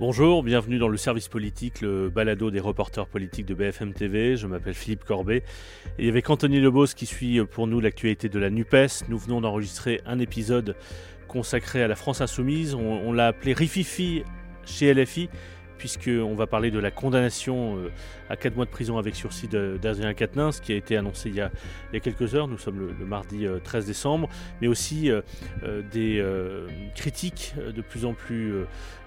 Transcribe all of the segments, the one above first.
Bonjour, bienvenue dans le service politique, le balado des reporters politiques de BFM TV. Je m'appelle Philippe Corbet et avec Anthony Lebos qui suit pour nous l'actualité de la NUPES. Nous venons d'enregistrer un épisode consacré à la France Insoumise. On, on l'a appelé Rififi chez LFI puisqu'on va parler de la condamnation euh, à 4 mois de prison avec sursis d'Adrien Quatennens, qui a été annoncé il y a, quelques heures, nous sommes le, mardi 13 euh, décembre, mais aussi euh, des critiques de plus en plus,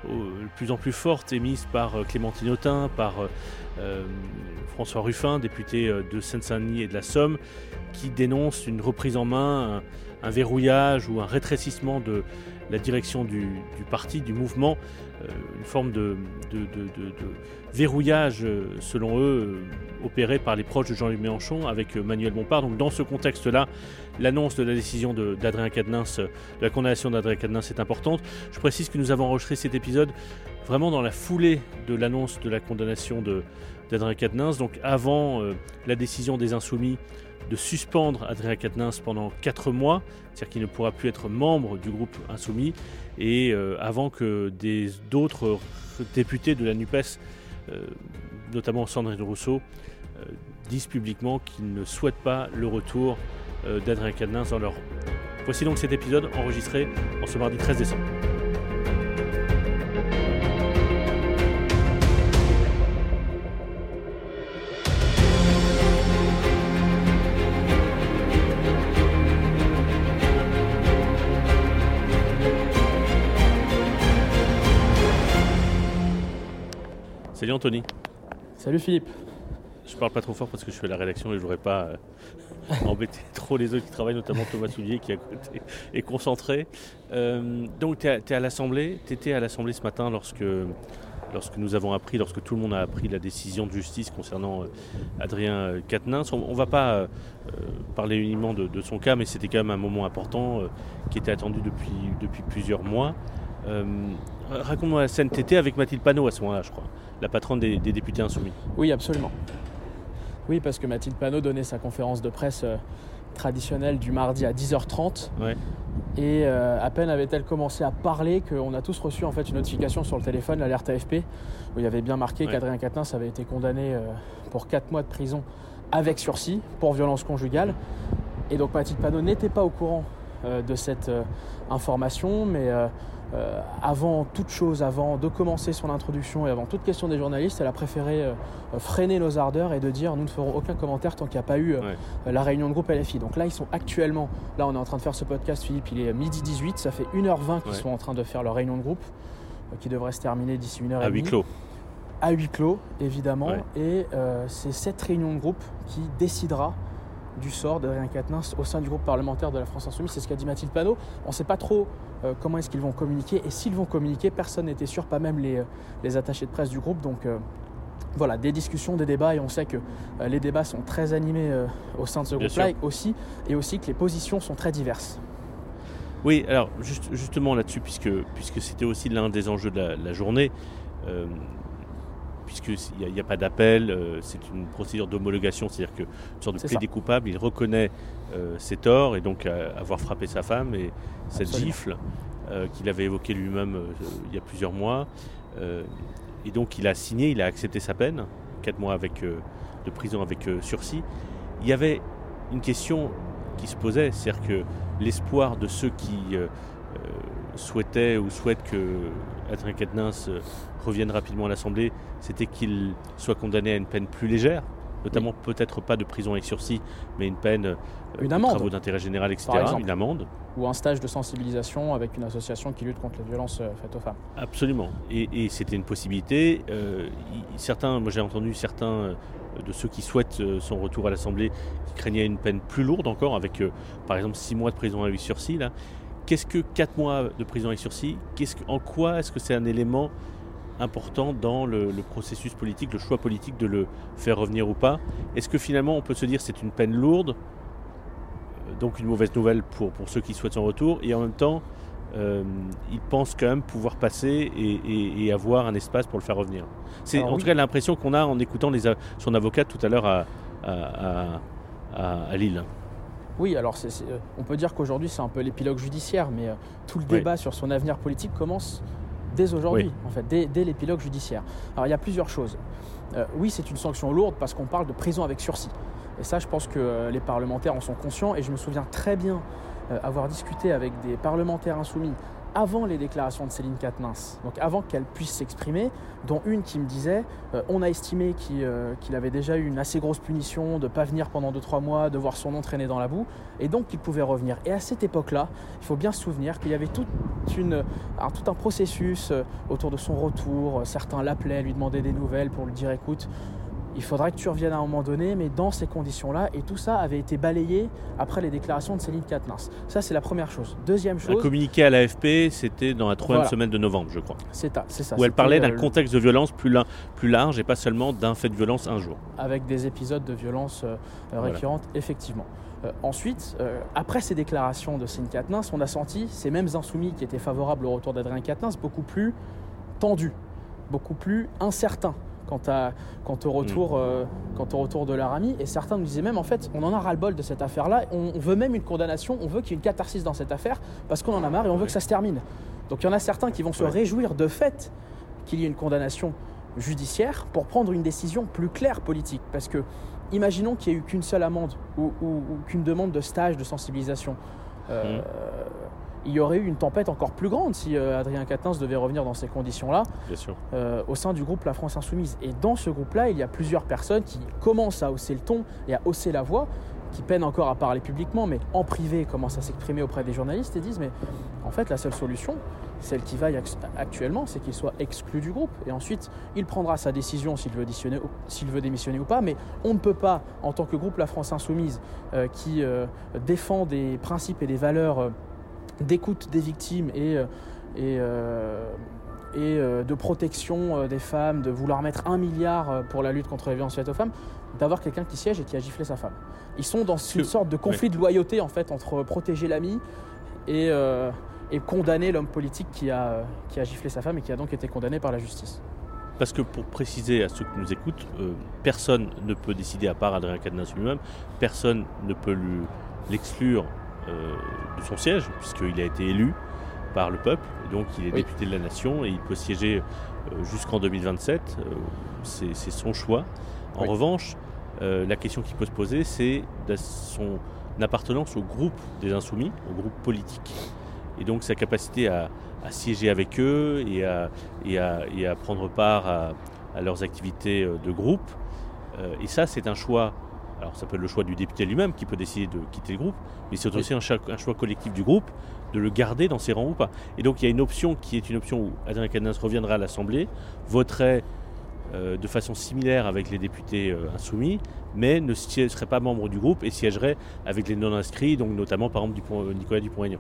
de plus en plus fortes émises par Clémentine Autain, par François Ruffin, député de Seine-Saint-Denis et de la Somme, qui dénoncent une reprise en main, un verrouillage ou un rétrécissement de la direction du, parti, du mouvement, euh, une forme de, verrouillage, euh, selon eux, euh, opéré par les proches de Jean-Luc Mélenchon avec Manuel Bompard. Donc dans ce contexte-là, l'annonce de la décision d'Adrien Cadenas, de la condamnation d'Adrien Cadenas est importante. Je précise que nous avons enregistré cet épisode vraiment dans la foulée de l'annonce de la condamnation d'Adrien Cadenas, donc avant la décision des Insoumis de suspendre Adrien Quatennens pendant 4 mois, c'est-à-dire qu'il ne pourra plus être membre du groupe Insoumis, et euh, avant que d'autres députés de la NUPES, euh, notamment Sandrine Rousseau, euh, disent publiquement qu'ils ne souhaitent pas le retour d'Adrien Quatennens dans leur Voici donc cet épisode enregistré en ce mardi 13 décembre. Salut Anthony. Salut Philippe. Je parle pas trop fort parce que je fais la rédaction et je voudrais pas euh, embêter trop les autres qui travaillent, notamment Thomas Soulier qui est à côté est concentré. Euh, donc tu es, à l'Assemblée, tu étais à l'Assemblée ce matin lorsque, lorsque nous avons appris, lorsque tout le monde a appris la décision de justice concernant euh, Adrien Quatennens. On, ne va pas parler uniquement de, de, son cas, mais c'était quand même un moment important qui était attendu depuis, depuis plusieurs mois. Raconte-moi la scène, étais avec Mathilde Panot à ce moment-là, je crois la patronne des, députés insoumis. Oui, absolument. Oui, parce que Mathilde Panot donnait sa conférence de presse euh, traditionnelle du mardi à 10h30. Et euh, à peine avait-elle commencé à parler qu'on a tous reçu en fait une notification sur le téléphone, l'alerte AFP, où il y avait bien marqué qu'Adrien Quatennens avait été condamné euh, pour 4 mois de prison avec sursis pour violence conjugale. Et donc Mathilde Panot n'était pas au courant de cette information, mais euh, avant toute chose, avant de commencer son introduction et avant toute question des journalistes, elle a préféré euh, freiner nos ardeurs et de dire nous ne ferons aucun commentaire tant qu'il n'y a pas eu euh, la réunion de groupe LFI. Donc là, ils sont actuellement, là on est en train de faire ce podcast, Philippe, il est midi 18, ça fait 1h20 qu'ils sont en train de faire leur réunion de groupe qui devrait se terminer d'ici 1h30. À huis clos. À huis clos, évidemment. Et c'est cette réunion de groupe qui décidera du sort d'Adrien Quatennens au sein du groupe parlementaire de la France Insoumise. C'est ce qu'a dit Mathilde Panot. On ne sait pas trop euh, comment est-ce qu'ils vont communiquer. Et s'ils vont communiquer, personne n'était sûr, pas même les, euh, les, attachés de presse du groupe. Donc euh, voilà, des discussions, des débats. Et on sait que les débats sont très animés au sein de ce groupe-là aussi. Et aussi que les positions sont très diverses. Oui, alors justement là-dessus, puisque, puisque c'était aussi l'un des enjeux de la, journée, puisqu'il n'y a, pas d'appel, euh, c'est une procédure d'homologation, c'est-à-dire qu'une sorte de plaidé coupable, il reconnaît euh, ses torts et donc avoir frappé sa femme et cette gifle euh, qu'il avait évoquée lui-même il y a plusieurs mois. et donc il a signé, il a accepté sa peine, 4 mois avec, de prison avec sursis. Il y avait une question qui se posait, c'est-à-dire que l'espoir de ceux qui souhaitaient ou souhaitent que Adrien Quatennens revienne rapidement à l'Assemblée, c'était qu'il soit condamné à une peine plus légère, notamment peut-être pas de prison avec sursis, mais une peine, euh, une amende. travaux d'intérêt général, etc., une amende. Ou un stage de sensibilisation avec une association qui lutte contre les violences euh, faites aux femmes. Absolument. Et, c'était une possibilité. Euh, certains, moi j'ai entendu certains de ceux qui souhaitent son retour à l'Assemblée qui craignaient une peine plus lourde encore, avec par exemple six mois de prison avec sursis. Là. Qu'est-ce que 4 mois de prison avec sursis En quoi est-ce que c'est un élément important dans le, processus politique, le choix politique de le faire revenir ou pas? Est-ce que finalement on peut se dire c'est une peine lourde, euh, donc une mauvaise nouvelle pour, pour ceux qui souhaitent son retour, et en même temps euh, il pense quand même pouvoir passer et, avoir un espace pour le faire revenir? C'est en tout cas l'impression qu'on a en écoutant les, son avocat tout à l'heure à, à, à Lille. Oui, alors on peut dire qu'aujourd'hui c'est un peu l'épilogue judiciaire, mais euh, tout le débat sur son avenir politique commence dès aujourd'hui, en fait, dès, l'épilogue judiciaire. Alors il y a plusieurs choses. Euh, oui, c'est une sanction lourde parce qu'on parle de prison avec sursis. Et ça, je pense que euh, les parlementaires en sont conscients. Et je me souviens très bien euh, avoir discuté avec des parlementaires insoumis avant les déclarations de Céline Katnins, donc avant qu'elle puisse s'exprimer, dont une qui me disait euh, on a estimé euh, qu'il avait déjà eu une assez grosse punition de ne pas venir pendant 2-3 mois, de voir son nom traîner dans la boue, et donc qu'il pouvait revenir. Et à cette époque-là, il faut bien se souvenir qu'il y avait tout un processus euh, autour de son retour. Certains l'appelaient, lui demandaient des nouvelles pour lui dire écoute, il faudra que tu reviennes à un moment donné, mais dans ces conditions-là. Et tout ça avait été balayé après les déclarations de Céline Katnins. Ça, c'est la première chose. Deuxième chose. Un communiqué à l'AFP, c'était dans la troisième semaine de novembre, je crois. C'est ça. Où elle parlait d'un euh, contexte de violence plus, plus, large et pas seulement d'un fait de violence un jour. Avec des épisodes de violence euh, récurrentes, effectivement. Euh, ensuite, après ces déclarations de Céline Katnins, on a senti ces mêmes insoumis qui étaient favorables au retour d'Adrien Katnins beaucoup plus tendus, beaucoup plus incertains quant, au retour, mm. euh, quant au retour de leur ami. Et certains nous disaient même, en fait, on en a ras-le-bol de cette affaire-là. On, veut même une condamnation, on veut qu'il y ait une catharsis dans cette affaire parce qu'on en a marre et on veut que ça se termine. Donc il y en a certains qui vont se réjouir de fait qu'il y ait une condamnation judiciaire pour prendre une décision plus claire politique. Parce que, imaginons qu'il n'y ait eu qu'une seule amende ou, qu'une demande de stage de sensibilisation. Euh, mm il y aurait eu une tempête encore plus grande si euh, Adrien Quatennens devait revenir dans ces conditions-là euh, au sein du groupe La France Insoumise. Et dans ce groupe-là, il y a plusieurs personnes qui commencent à hausser le ton et à hausser la voix, qui peinent encore à parler publiquement, mais en privé commencent à s'exprimer auprès des journalistes et disent mais en fait la seule solution, celle qui vaille actuellement, c'est qu'il soit exclu du groupe. Et ensuite, il prendra sa décision s'il veut, veut, démissionner ou pas. Mais on ne peut pas, en tant que groupe La France Insoumise, euh, qui défend des principes et des valeurs d'écoute des victimes et, euh, et, euh, et euh, de protection des femmes, de vouloir mettre un milliard pour la lutte contre les violences faites aux femmes, d'avoir quelqu'un qui siège et qui a giflé sa femme. Ils sont dans une sorte de conflit de loyauté en fait entre protéger l'ami et, et, condamner l'homme politique qui a, qui a giflé sa femme et qui a donc été condamné par la justice. Parce que pour préciser à ceux qui nous écoutent, personne ne peut décider à part Adrien Cadenas lui-même, personne ne peut l'exclure de son siège, puisqu'il a été élu par le peuple, donc il est député de la nation et il peut siéger euh, jusqu'en 2027. Euh, c'est son choix. En revanche, la question qui peut se poser, c'est son appartenance au groupe des insoumis, au groupe politique, et donc sa capacité à, siéger avec eux et à, et à, prendre part à, leurs activités de groupe. et ça, c'est un choix alors ça peut être le choix du député lui-même qui peut décider de quitter le groupe, mais c'est aussi un, choix collectif du groupe de le garder dans ses rangs ou pas. Et donc il y a une option qui est une option où Adrien Cadenas reviendra à l'Assemblée, voterait euh, de façon similaire avec les députés euh, insoumis, mais ne serait pas membre du groupe et siégerait avec les non-inscrits, donc notamment par exemple du, Nicolas Dupont-Aignan.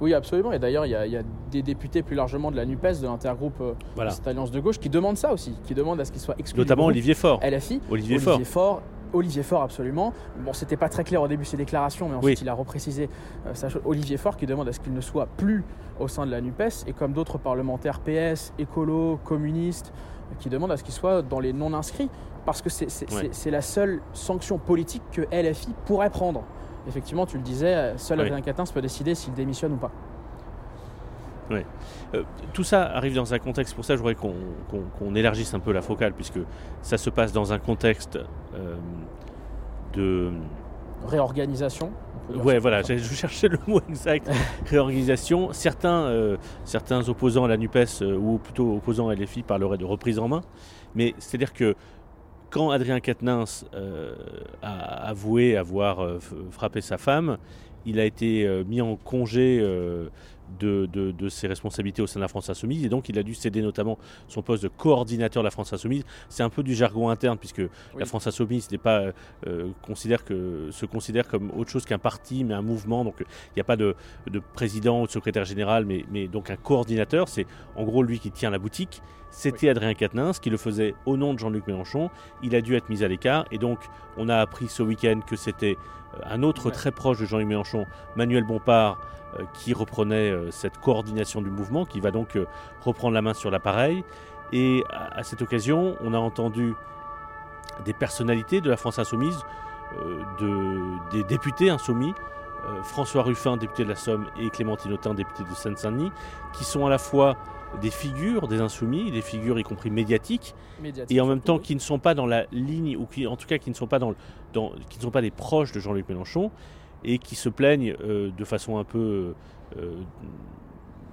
Oui, absolument. Et d'ailleurs, il y, a des députés plus largement de la NUPES, de l'intergroupe euh, cette alliance de gauche, qui demandent ça aussi, qui demandent à ce qu'il soit exclu. Notamment Olivier Faure. LFI. Olivier, Olivier Faure. Olivier Faure, absolument. Bon, c'était pas très clair au début de ses déclarations, mais ensuite il a reprécisé euh, Olivier Faure qui demande à ce qu'il ne soit plus au sein de la NUPES, et comme d'autres parlementaires PS, écolo, communistes, qui demandent à ce qu'il soit dans les non-inscrits, parce que c'est la seule sanction politique que LFI pourrait prendre effectivement, tu le disais, euh, seul Adrien Quatennens peut décider s'il démissionne ou pas. Oui. Euh, tout ça arrive dans un contexte, pour ça je voudrais qu'on élargisse un peu la focale, puisque ça se passe dans un contexte euh, de... Réorganisation Ouais, voilà, je cherchais le mot exact. Réorganisation. Certains, certains opposants à la NUPES, ou plutôt opposants à LFI, parleraient de reprise en main. Mais c'est-à-dire que quand Adrien Quatennens euh, a avoué avoir euh, frappé sa femme, il a été euh, mis en congé de, ses responsabilités au sein de la France Insoumise et donc il a dû céder notamment son poste de coordinateur de la France Insoumise. C'est un peu du jargon interne puisque la France Insoumise n'est pas considère que se considère comme autre chose qu'un parti mais un mouvement. Donc il n'y a pas de, président ou de secrétaire général mais, mais donc un coordinateur. C'est en gros lui qui tient la boutique c'était Adrien Quatennens qui le faisait au nom de Jean-Luc Mélenchon. Il a dû être mis à l'écart et donc on a appris ce week-end que c'était euh, un autre très proche de Jean-Luc Mélenchon, Manuel Bompard, euh, qui reprenait euh, cette coordination du mouvement, qui va donc reprendre la main sur l'appareil. Et à cette occasion, on a entendu des personnalités de la France insoumise, des députés insoumis, François Ruffin, député de la Somme, et Clémentine Autain, député de Seine-Saint-Denis, qui sont à la fois des figures des insoumis, des figures y compris médiatiques, et en même temps qui ne sont pas dans la ligne, ou qui en tout cas qui ne sont pas, dans, qui ne sont pas des proches de Jean-Luc Mélenchon, et qui se plaignent de façon un peu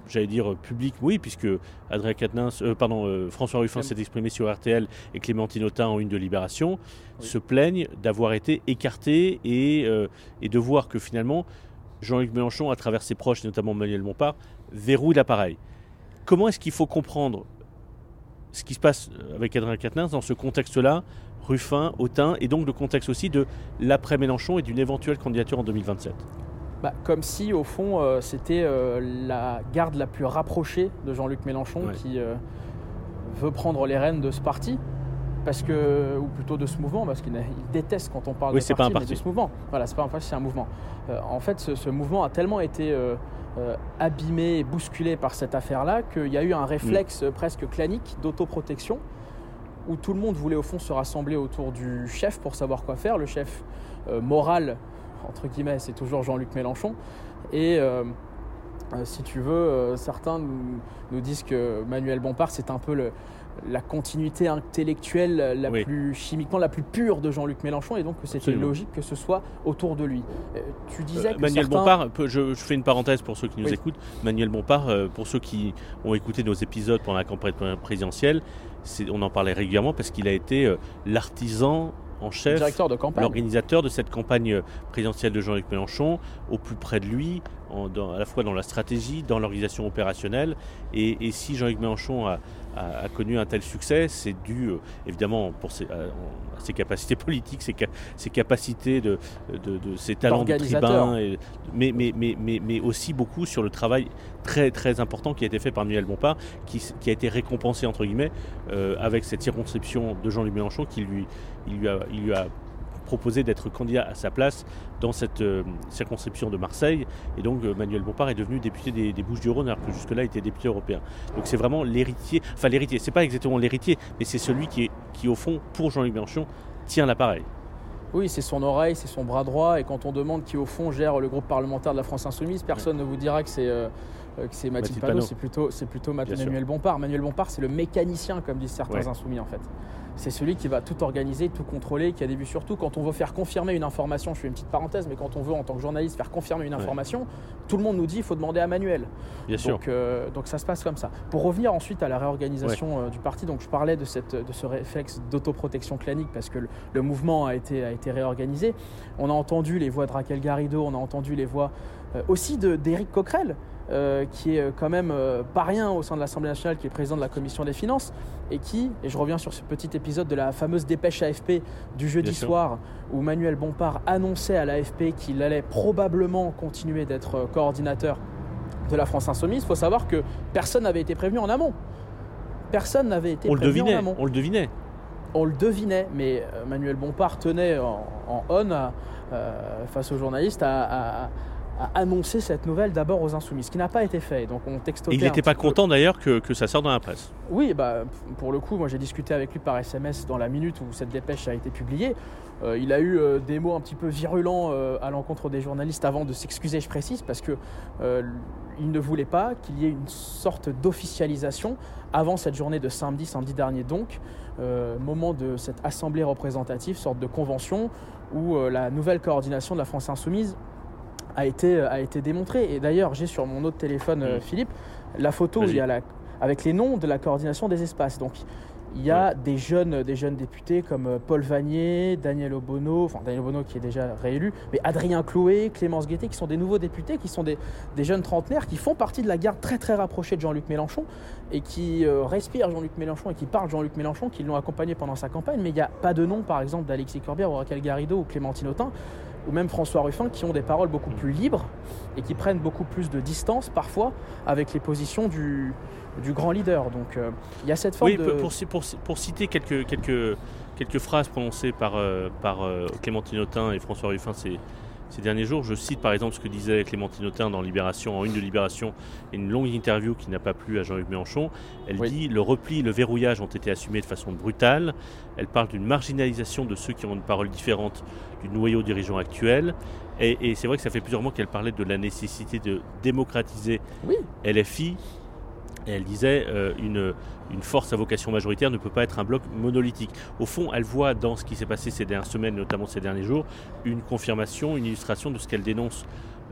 j'allais dire public, oui, puisque Adrien Quatennens, euh, pardon, euh, François Ruffin s'est exprimé sur RTL et Clémentine Autain en une de Libération, se plaignent d'avoir été écartés et, euh, et, de voir que finalement Jean-Luc Mélenchon, à travers ses proches, notamment Manuel Montpart, verrouille l'appareil. Comment est-ce qu'il faut comprendre ce qui se passe avec Adrien Quatennens dans ce contexte-là, Ruffin, Autain, et donc le contexte aussi de l'après-Mélenchon et d'une éventuelle candidature en 2027 bah, comme si, au fond, euh, c'était euh, la garde la plus rapprochée de Jean-Luc Mélenchon qui euh, veut prendre les rênes de ce parti. Parce que, ou plutôt de ce mouvement, parce qu'il déteste quand on parle de, parti, Mais de ce mouvement. Voilà, c'est pas un parti, c'est un mouvement. en fait, ce, mouvement a tellement été abîmé et bousculé par cette affaire-là qu'il y a eu un réflexe mm. presque clanique d'autoprotection où tout le monde voulait au fond se rassembler autour du chef pour savoir quoi faire, le chef moral entre guillemets, c'est toujours Jean-Luc Mélenchon. Et euh, euh, si tu veux, euh, certains nous, disent que Manuel Bompard, c'est un peu la continuité intellectuelle la plus chimiquement la plus pure de Jean-Luc Mélenchon et donc que c'était logique que ce soit autour de lui. tu disais que Manuel Bompard, je, fais une parenthèse pour ceux qui nous écoutent. Manuel Bompard, pour ceux qui ont écouté nos épisodes pendant la campagne présidentielle, on en parlait régulièrement parce qu'il a été l'artisan en chef, l'organisateur de cette campagne présidentielle de Jean-Luc Mélenchon, au plus près de lui, à la fois dans la stratégie, dans l'organisation opérationnelle. Et, si Jean-Luc Mélenchon a, connu un tel succès, c'est dû euh, évidemment pour ses, à, ses, capacités politiques, ses, ses capacités de, ses talents de tribun, mais, mais, mais, mais, aussi beaucoup sur le travail très très important qui a été fait par Michel Bompard, qui, qui a été récompensé entre guillemets euh, avec cette circonscription de Jean-Luc Mélenchon qui lui, il lui a, il lui a proposé d'être candidat à sa place dans cette euh, circonscription de Marseille. Et donc euh, Manuel Bompard est devenu député des, Bouches-du-Rhône, alors que jusque-là il était député européen. Donc c'est vraiment l'héritier, enfin l'héritier, c'est pas exactement l'héritier, mais c'est celui qui, est, qui au fond, pour Jean-Luc Mélenchon, tient l'appareil. Oui, c'est son oreille, c'est son bras droit. Et quand on demande qui, au fond, gère le groupe parlementaire de la France Insoumise, personne ne vous dira que c'est euh, Mathilde Panot, c'est plutôt, plutôt Manuel Bompard. Manuel Bompard, c'est le mécanicien, comme disent certains insoumis, en fait c'est celui qui va tout organiser, tout contrôler, qui a des vues sur tout. Quand on veut faire confirmer une information, je fais une petite parenthèse, mais quand on veut en tant que journaliste faire confirmer une information, tout le monde nous dit qu'il faut demander à Manuel. Bien donc, sûr. Euh, donc ça se passe comme ça. Pour revenir ensuite à la réorganisation euh, du parti, donc je parlais de, cette, de ce réflexe d'autoprotection clanique parce que le, mouvement a été, a été réorganisé. On a entendu les voix de Raquel Garrido, on a entendu les voix euh, aussi d'Éric Coquerel. Euh, qui est euh, quand même euh, pas rien au sein de l'Assemblée nationale, qui est président de la commission des finances, et qui, et je reviens sur ce petit épisode de la fameuse dépêche AFP du jeudi soir, où Manuel Bompard annonçait à l'AFP qu'il allait probablement continuer d'être coordinateur de la France Insoumise, il faut savoir que personne n'avait été prévenu en amont. Personne n'avait été prévenu en amont. On le devinait. On le devinait, mais Manuel Bompard tenait en, on face aux journalistes à a annoncé cette nouvelle d'abord aux insoumis, ce qui n'a pas été fait. Donc on il n'était pas content d'ailleurs que, que, ça sorte dans la presse. Oui, bah, pour le coup, moi j'ai discuté avec lui par SMS dans la minute où cette dépêche a été publiée. Euh, il a eu euh, des mots un petit peu virulents euh, à l'encontre des journalistes avant de s'excuser, je précise, parce que il ne voulait pas qu'il y ait une sorte d'officialisation avant cette journée de samedi, samedi dernier donc, moment de cette assemblée représentative, sorte de convention où la nouvelle coordination de la France insoumise a été, a été démontré. Et d'ailleurs, j'ai sur mon autre téléphone, euh, Philippe, la photo il y a la, avec les noms de la coordination des espaces. Donc, il y a des, jeunes, des jeunes députés comme euh, Paul Vanier, Daniel Obono, enfin Daniel Obono qui est déjà réélu, mais Adrien Clouet, Clémence Guettet, qui sont des nouveaux députés, qui sont des, des, jeunes trentenaires, qui font partie de la garde très très rapprochée de Jean-Luc Mélenchon et qui euh, respirent Jean-Luc Mélenchon et qui parlent Jean-Luc Mélenchon, qui l'ont accompagné pendant sa campagne. Mais il n'y a pas de nom, par exemple, d'Alexis Corbière ou Raquel Garrido ou Clémentine Autain ou même François Ruffin, qui ont des paroles beaucoup plus libres et qui prennent beaucoup plus de distance parfois avec les positions du, du grand leader. Donc euh, il y a cette forme oui, Pour, pour, pour, citer quelques, quelques, quelques phrases prononcées par, euh, par euh, Clémentine Autain et François Ruffin ces, ces derniers jours. Je cite par exemple ce que disait Clémentine Autain dans Libération, en une de Libération, une longue interview qui n'a pas plu à Jean-Luc Mélenchon. Elle dit Le repli, le verrouillage ont été assumés de façon brutale. Elle parle d'une marginalisation de ceux qui ont une parole différente du noyau dirigeant actuel. Et, c'est vrai que ça fait plusieurs mois qu'elle parlait de la nécessité de démocratiser LFI. Elle disait euh, une, force à vocation majoritaire ne peut pas être un bloc monolithique. Au fond, elle voit dans ce qui s'est passé ces dernières semaines, notamment ces derniers jours, une confirmation, une illustration de ce qu'elle dénonce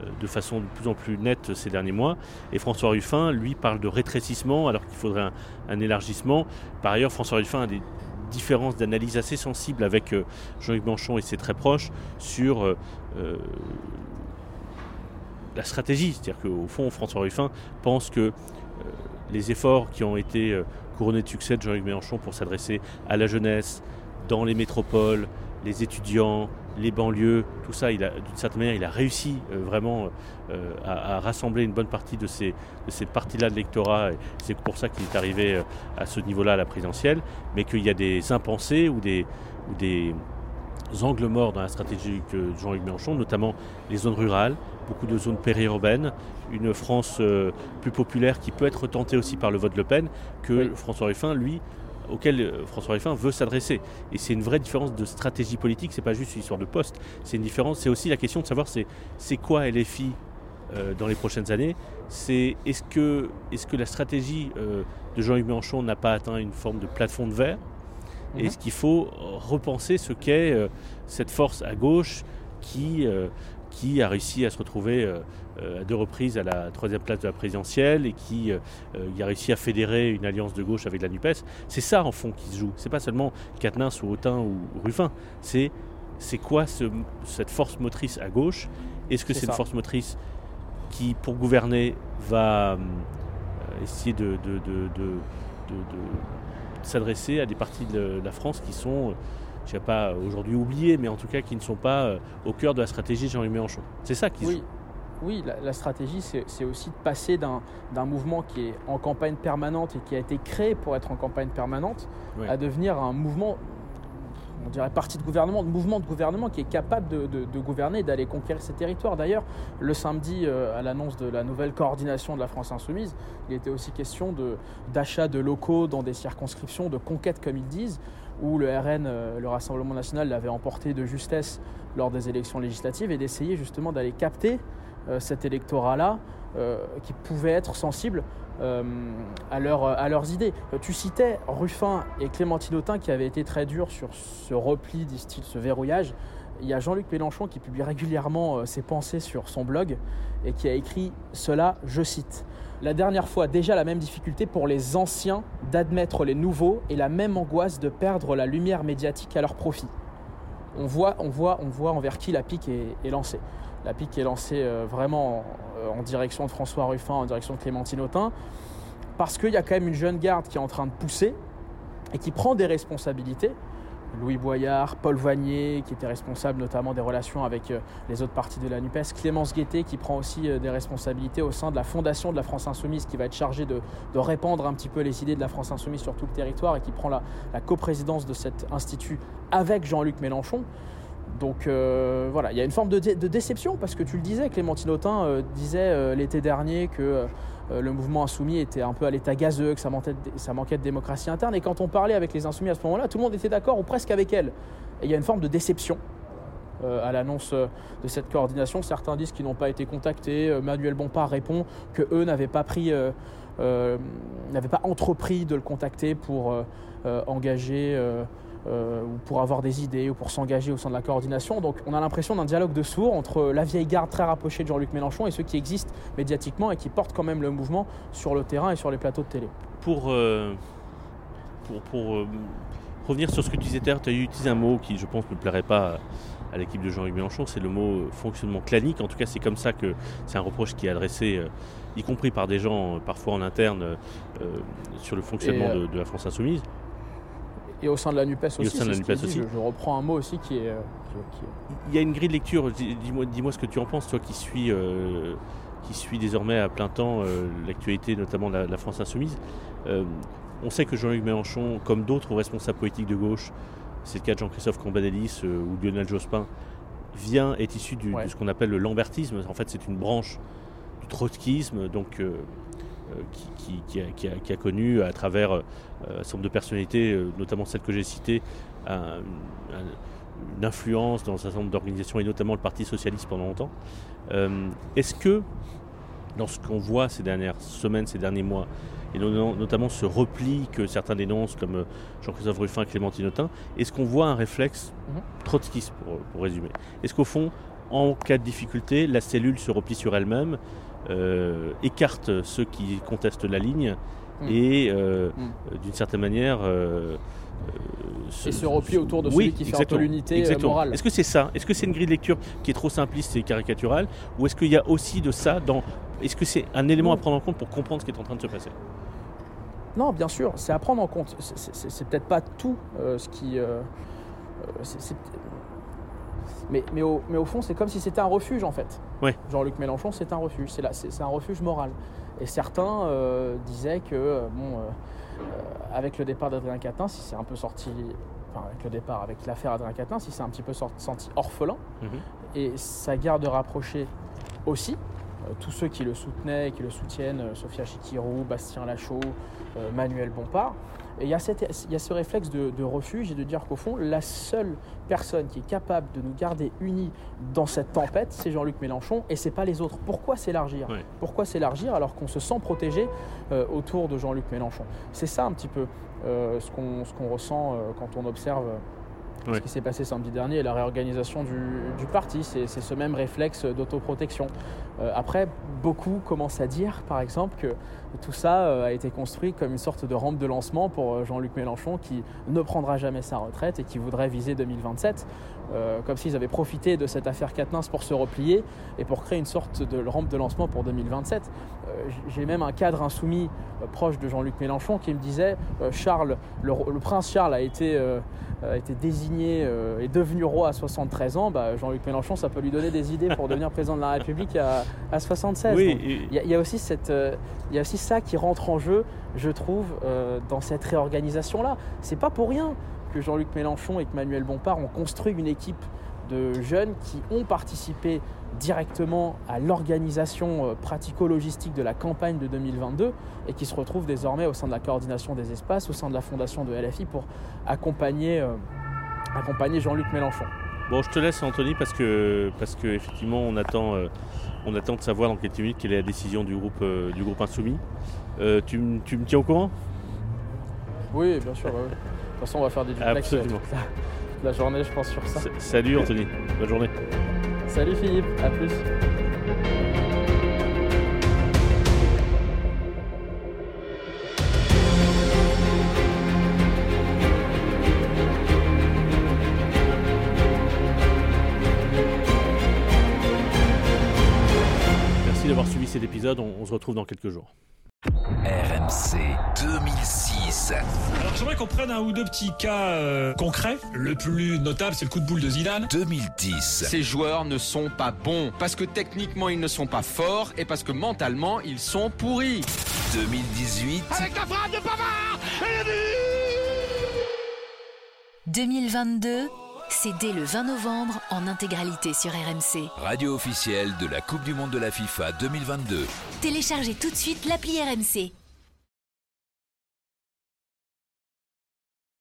euh, de façon de plus en plus nette ces derniers mois. Et François Ruffin, lui, parle de rétrécissement alors qu'il faudrait un, élargissement. Par ailleurs, François Ruffin a des différences d'analyse assez sensibles avec euh, Jean-Luc Mélenchon et ses très proches sur la stratégie. C'est-à-dire qu'au fond, François Ruffin pense que les efforts qui ont été couronné de succès de Jean-Luc Mélenchon pour s'adresser à la jeunesse, dans les métropoles, les étudiants, les banlieues, tout ça, d'une certaine manière, il a réussi euh, vraiment euh, à, rassembler une bonne partie de ces, parties-là de l'électorat. C'est pour ça qu'il est arrivé euh, à ce niveau-là à la présidentielle, mais qu'il y a des impensés ou des, ou des angles morts dans la stratégie de Jean-Luc Mélenchon, notamment les zones rurales, beaucoup de zones périurbaines, une France euh, plus populaire qui peut être tentée aussi par le vote Le Pen que François Ruffin, lui, auquel euh, François Ruffin veut s'adresser. Et c'est une vraie différence de stratégie politique, c'est pas juste une histoire de poste, c'est une différence, c'est aussi la question de savoir c'est, c'est quoi LFI euh, dans les prochaines années. C'est est-ce que, est-ce que la stratégie de Jean-Luc Mélenchon n'a pas atteint une forme de plafond de verre? Mhm. Est-ce qu'il faut repenser ce qu'est cette force à gauche qui, qui a réussi à se retrouver euh, euh, à deux reprises à la troisième place de la présidentielle et qui, euh, a réussi à fédérer une alliance de gauche avec la NUPES. C'est ça en fond qui se joue. C'est pas seulement Quatennens ou Autain ou Ruffin. C'est c'est quoi cette force motrice à gauche? Est-ce que c'est une force motrice qui, pour gouverner, va essayer de, de, de s'adresser à des parties de la France qui sont je ne sais pas aujourd'hui oubliés, mais en tout cas qui ne sont pas euh, au cœur de la stratégie de Jean-Luc Mélenchon. C'est ça qui oui. Oui, la, stratégie, c'est aussi de passer d'un mouvement qui est en campagne permanente et qui a été créé pour être en campagne permanente à devenir un mouvement, on dirait parti de gouvernement, de mouvement de gouvernement qui est capable de, gouverner et d'aller conquérir ses territoires. D'ailleurs, le samedi, euh, à l'annonce de la nouvelle coordination de la France Insoumise, il était aussi question d'achat de locaux dans des circonscriptions, de conquête comme ils disent où le RN, euh, le Rassemblement national, l'avait emporté de justesse lors des élections législatives et d'essayer justement d'aller capter euh, cet électorat-là euh, qui pouvait être sensible à, leurs idées. Tu citais Ruffin et Clémentine Autain qui avaient été très durs sur ce repli, disent-ils, ce verrouillage. Il y a Jean-Luc Mélenchon qui publie régulièrement ses pensées sur son blog et qui a écrit cela, je cite la dernière fois, déjà la même difficulté pour les anciens d'admettre les nouveaux et la même angoisse de perdre la lumière médiatique à leur profit. On voit, on voit, on voit envers qui la pique est, lancée. La pique est lancée euh, vraiment en, direction de François Ruffin, en direction de Clémentine Autain, parce qu'il y a quand même une jeune garde qui est en train de pousser et qui prend des responsabilités Louis Boyard, Paul Vanier, qui était responsable notamment des relations avec euh, les autres partis de la NUPES, Clémence Guettet, qui prend aussi euh, des responsabilités au sein de la fondation de la France Insoumise, qui va être chargée de, répandre un petit peu les idées de la France Insoumise sur tout le territoire et qui prend la, coprésidence de cet institut avec Jean-Luc Mélenchon. Donc euh, voilà, il y a une forme de, déception parce que tu le disais, Clémentine Autain disait l'été dernier que euh, le mouvement insoumis était un peu à l'état gazeux, que ça manquait, de, démocratie interne. Et quand on parlait avec les insoumis à ce moment-là, tout le monde était d'accord ou presque avec elle. Et il y a une forme de déception euh, à l'annonce euh, de cette coordination. Certains disent qu'ils n'ont pas été contactés. Manuel Bompard répond que eux n'avaient pas pris, n'avaient pas entrepris de le contacter pour engager euh, ou pour avoir des idées ou pour s'engager au sein de la coordination. Donc on a l'impression d'un dialogue de sourds entre la vieille garde très rapprochée de Jean-Luc Mélenchon et ceux qui existent médiatiquement et qui portent quand même le mouvement sur le terrain et sur les plateaux de télé. Pour, euh, pour, euh, revenir sur ce que tu disais, tu as utilisé un mot qui je pense ne plairait pas à l'équipe de Jean-Luc Mélenchon, c'est le mot fonctionnement clanique. En tout cas, c'est comme ça que c'est un reproche qui est adressé, y compris par des gens parfois en interne, sur le fonctionnement de, de, la France Insoumise. Et au sein de la NUPES aussi. Je, reprends un mot aussi qui est, euh, Il y a une grille de lecture, dis-moi dis ce que tu en penses, toi qui suis, euh, qui suis désormais à plein temps euh, l'actualité, notamment de la, France Insoumise. on sait que Jean-Luc Mélenchon, comme d'autres responsables politiques de gauche, c'est le cas de Jean-Christophe Cambadélis ou Lionel Jospin, vient, est issu de ce qu'on appelle le lambertisme. En fait, c'est une branche du trotskisme, donc qui, a, connu à travers un certain nombre de personnalités, notamment celles que j'ai citées, une influence dans un certain nombre d'organisations et notamment le Parti socialiste pendant longtemps. Est-ce que dans ce qu'on voit ces dernières semaines, ces derniers mois, et notamment ce repli que certains dénoncent, comme euh, Jean-Christophe Ruffin, Clémentine Autain, est-ce qu'on voit un réflexe mhm. trotskiste, pour, résumer? Est-ce qu'au fond, en cas de difficulté, la cellule se replie sur elle-même, euh, écarte ceux qui contestent la ligne, mhm. et euh, mhm. d'une certaine manière... et se replie autour de celui qui fait l'unité morale. Est-ce que c'est ça? Est-ce que c'est une grille de lecture qui est trop simpliste et caricaturale? Ou est-ce qu'il y a aussi de ça dans... Est-ce que c'est un élément à prendre en compte pour comprendre ce qui est en train de se passer? Non, bien sûr, c'est à prendre en compte. C'est peut-être pas tout euh, ce qui. Euh, euh, mais, mais, au, mais, au, fond, c'est comme si c'était un refuge en fait. Jean-Luc Mélenchon, c'est un refuge. C'est un refuge moral. Et certains disaient que, bon, avec le départ d'Adrien Catin, si c'est un peu sorti. Enfin, avec le départ, avec l'affaire Adrien Catin, si c'est un petit peu senti orphelin, mhm. et sa garde rapprochée aussi, tous ceux qui le soutenaient et qui le soutiennent, Sophia Chikirou, Bastien Lachaud, euh, Manuel Bompard. Et il y, a ce réflexe de, refuge et de dire qu'au fond, la seule personne qui est capable de nous garder unis dans cette tempête, c'est Jean-Luc Mélenchon et c'est pas les autres. Pourquoi s'élargir? Pourquoi s'élargir alors qu'on se sent protégé euh, autour de Jean-Luc Mélenchon? C'est ça un petit peu euh, ce qu'on ressent quand on observe ce qui s'est passé samedi dernier et la réorganisation du, parti. C'est ce même réflexe d'autoprotection. après, beaucoup commencent à dire, par exemple, que tout ça euh, a été construit comme une sorte de rampe de lancement pour euh, Jean-Luc Mélenchon qui ne prendra jamais sa retraite et qui voudrait viser 2027, euh, comme s'ils avaient profité de cette affaire Quatennens pour se replier et pour créer une sorte de rampe de lancement pour 2027. J'ai même un cadre insoumis proche de Jean-Luc Mélenchon qui me disait Charles, le, prince Charles a été, a été désigné et devenu roi à 73 ans. Bah, Jean-Luc Mélenchon, ça peut lui donner des idées pour devenir président de la République à, à 76. Il y, y, a aussi cette, il y a aussi ça qui rentre en jeu, je trouve, euh, dans cette réorganisation-là. C'est pas pour rien que Jean-Luc Mélenchon et que Manuel Bompard ont construit une équipe de jeunes qui ont participé directement à l'organisation euh, pratico-logistique de la campagne de 2022 et qui se retrouvent désormais au sein de la coordination des espaces, au sein de la fondation de LFI pour accompagner, euh, accompagner Jean-Luc Mélenchon. Bon, je te laisse Anthony parce que parce que effectivement on attend on attend de savoir dans quelques minutes quelle est la décision du groupe, euh, du groupe Insoumis. Euh, tu, me tiens au courant? Oui, bien sûr. De toute façon, on va faire des duplex euh, toute la, journée, je pense, sur ça. salut Anthony, bonne journée. Salut Philippe, à plus. cet épisode. On, se retrouve dans quelques jours. RMC 2006. Alors j'aimerais qu'on prenne un ou deux petits cas euh, concrets. Le plus notable, c'est le coup de boule de Zidane. 2010. Ces joueurs ne sont pas bons parce que techniquement ils ne sont pas forts et parce que mentalement ils sont pourris. 2018. Avec la frappe de Pavard 2022 c'est dès le 20 novembre en intégralité sur RMC. Radio officielle de la Coupe du Monde de la FIFA 2022. Téléchargez tout de suite l'appli RMC.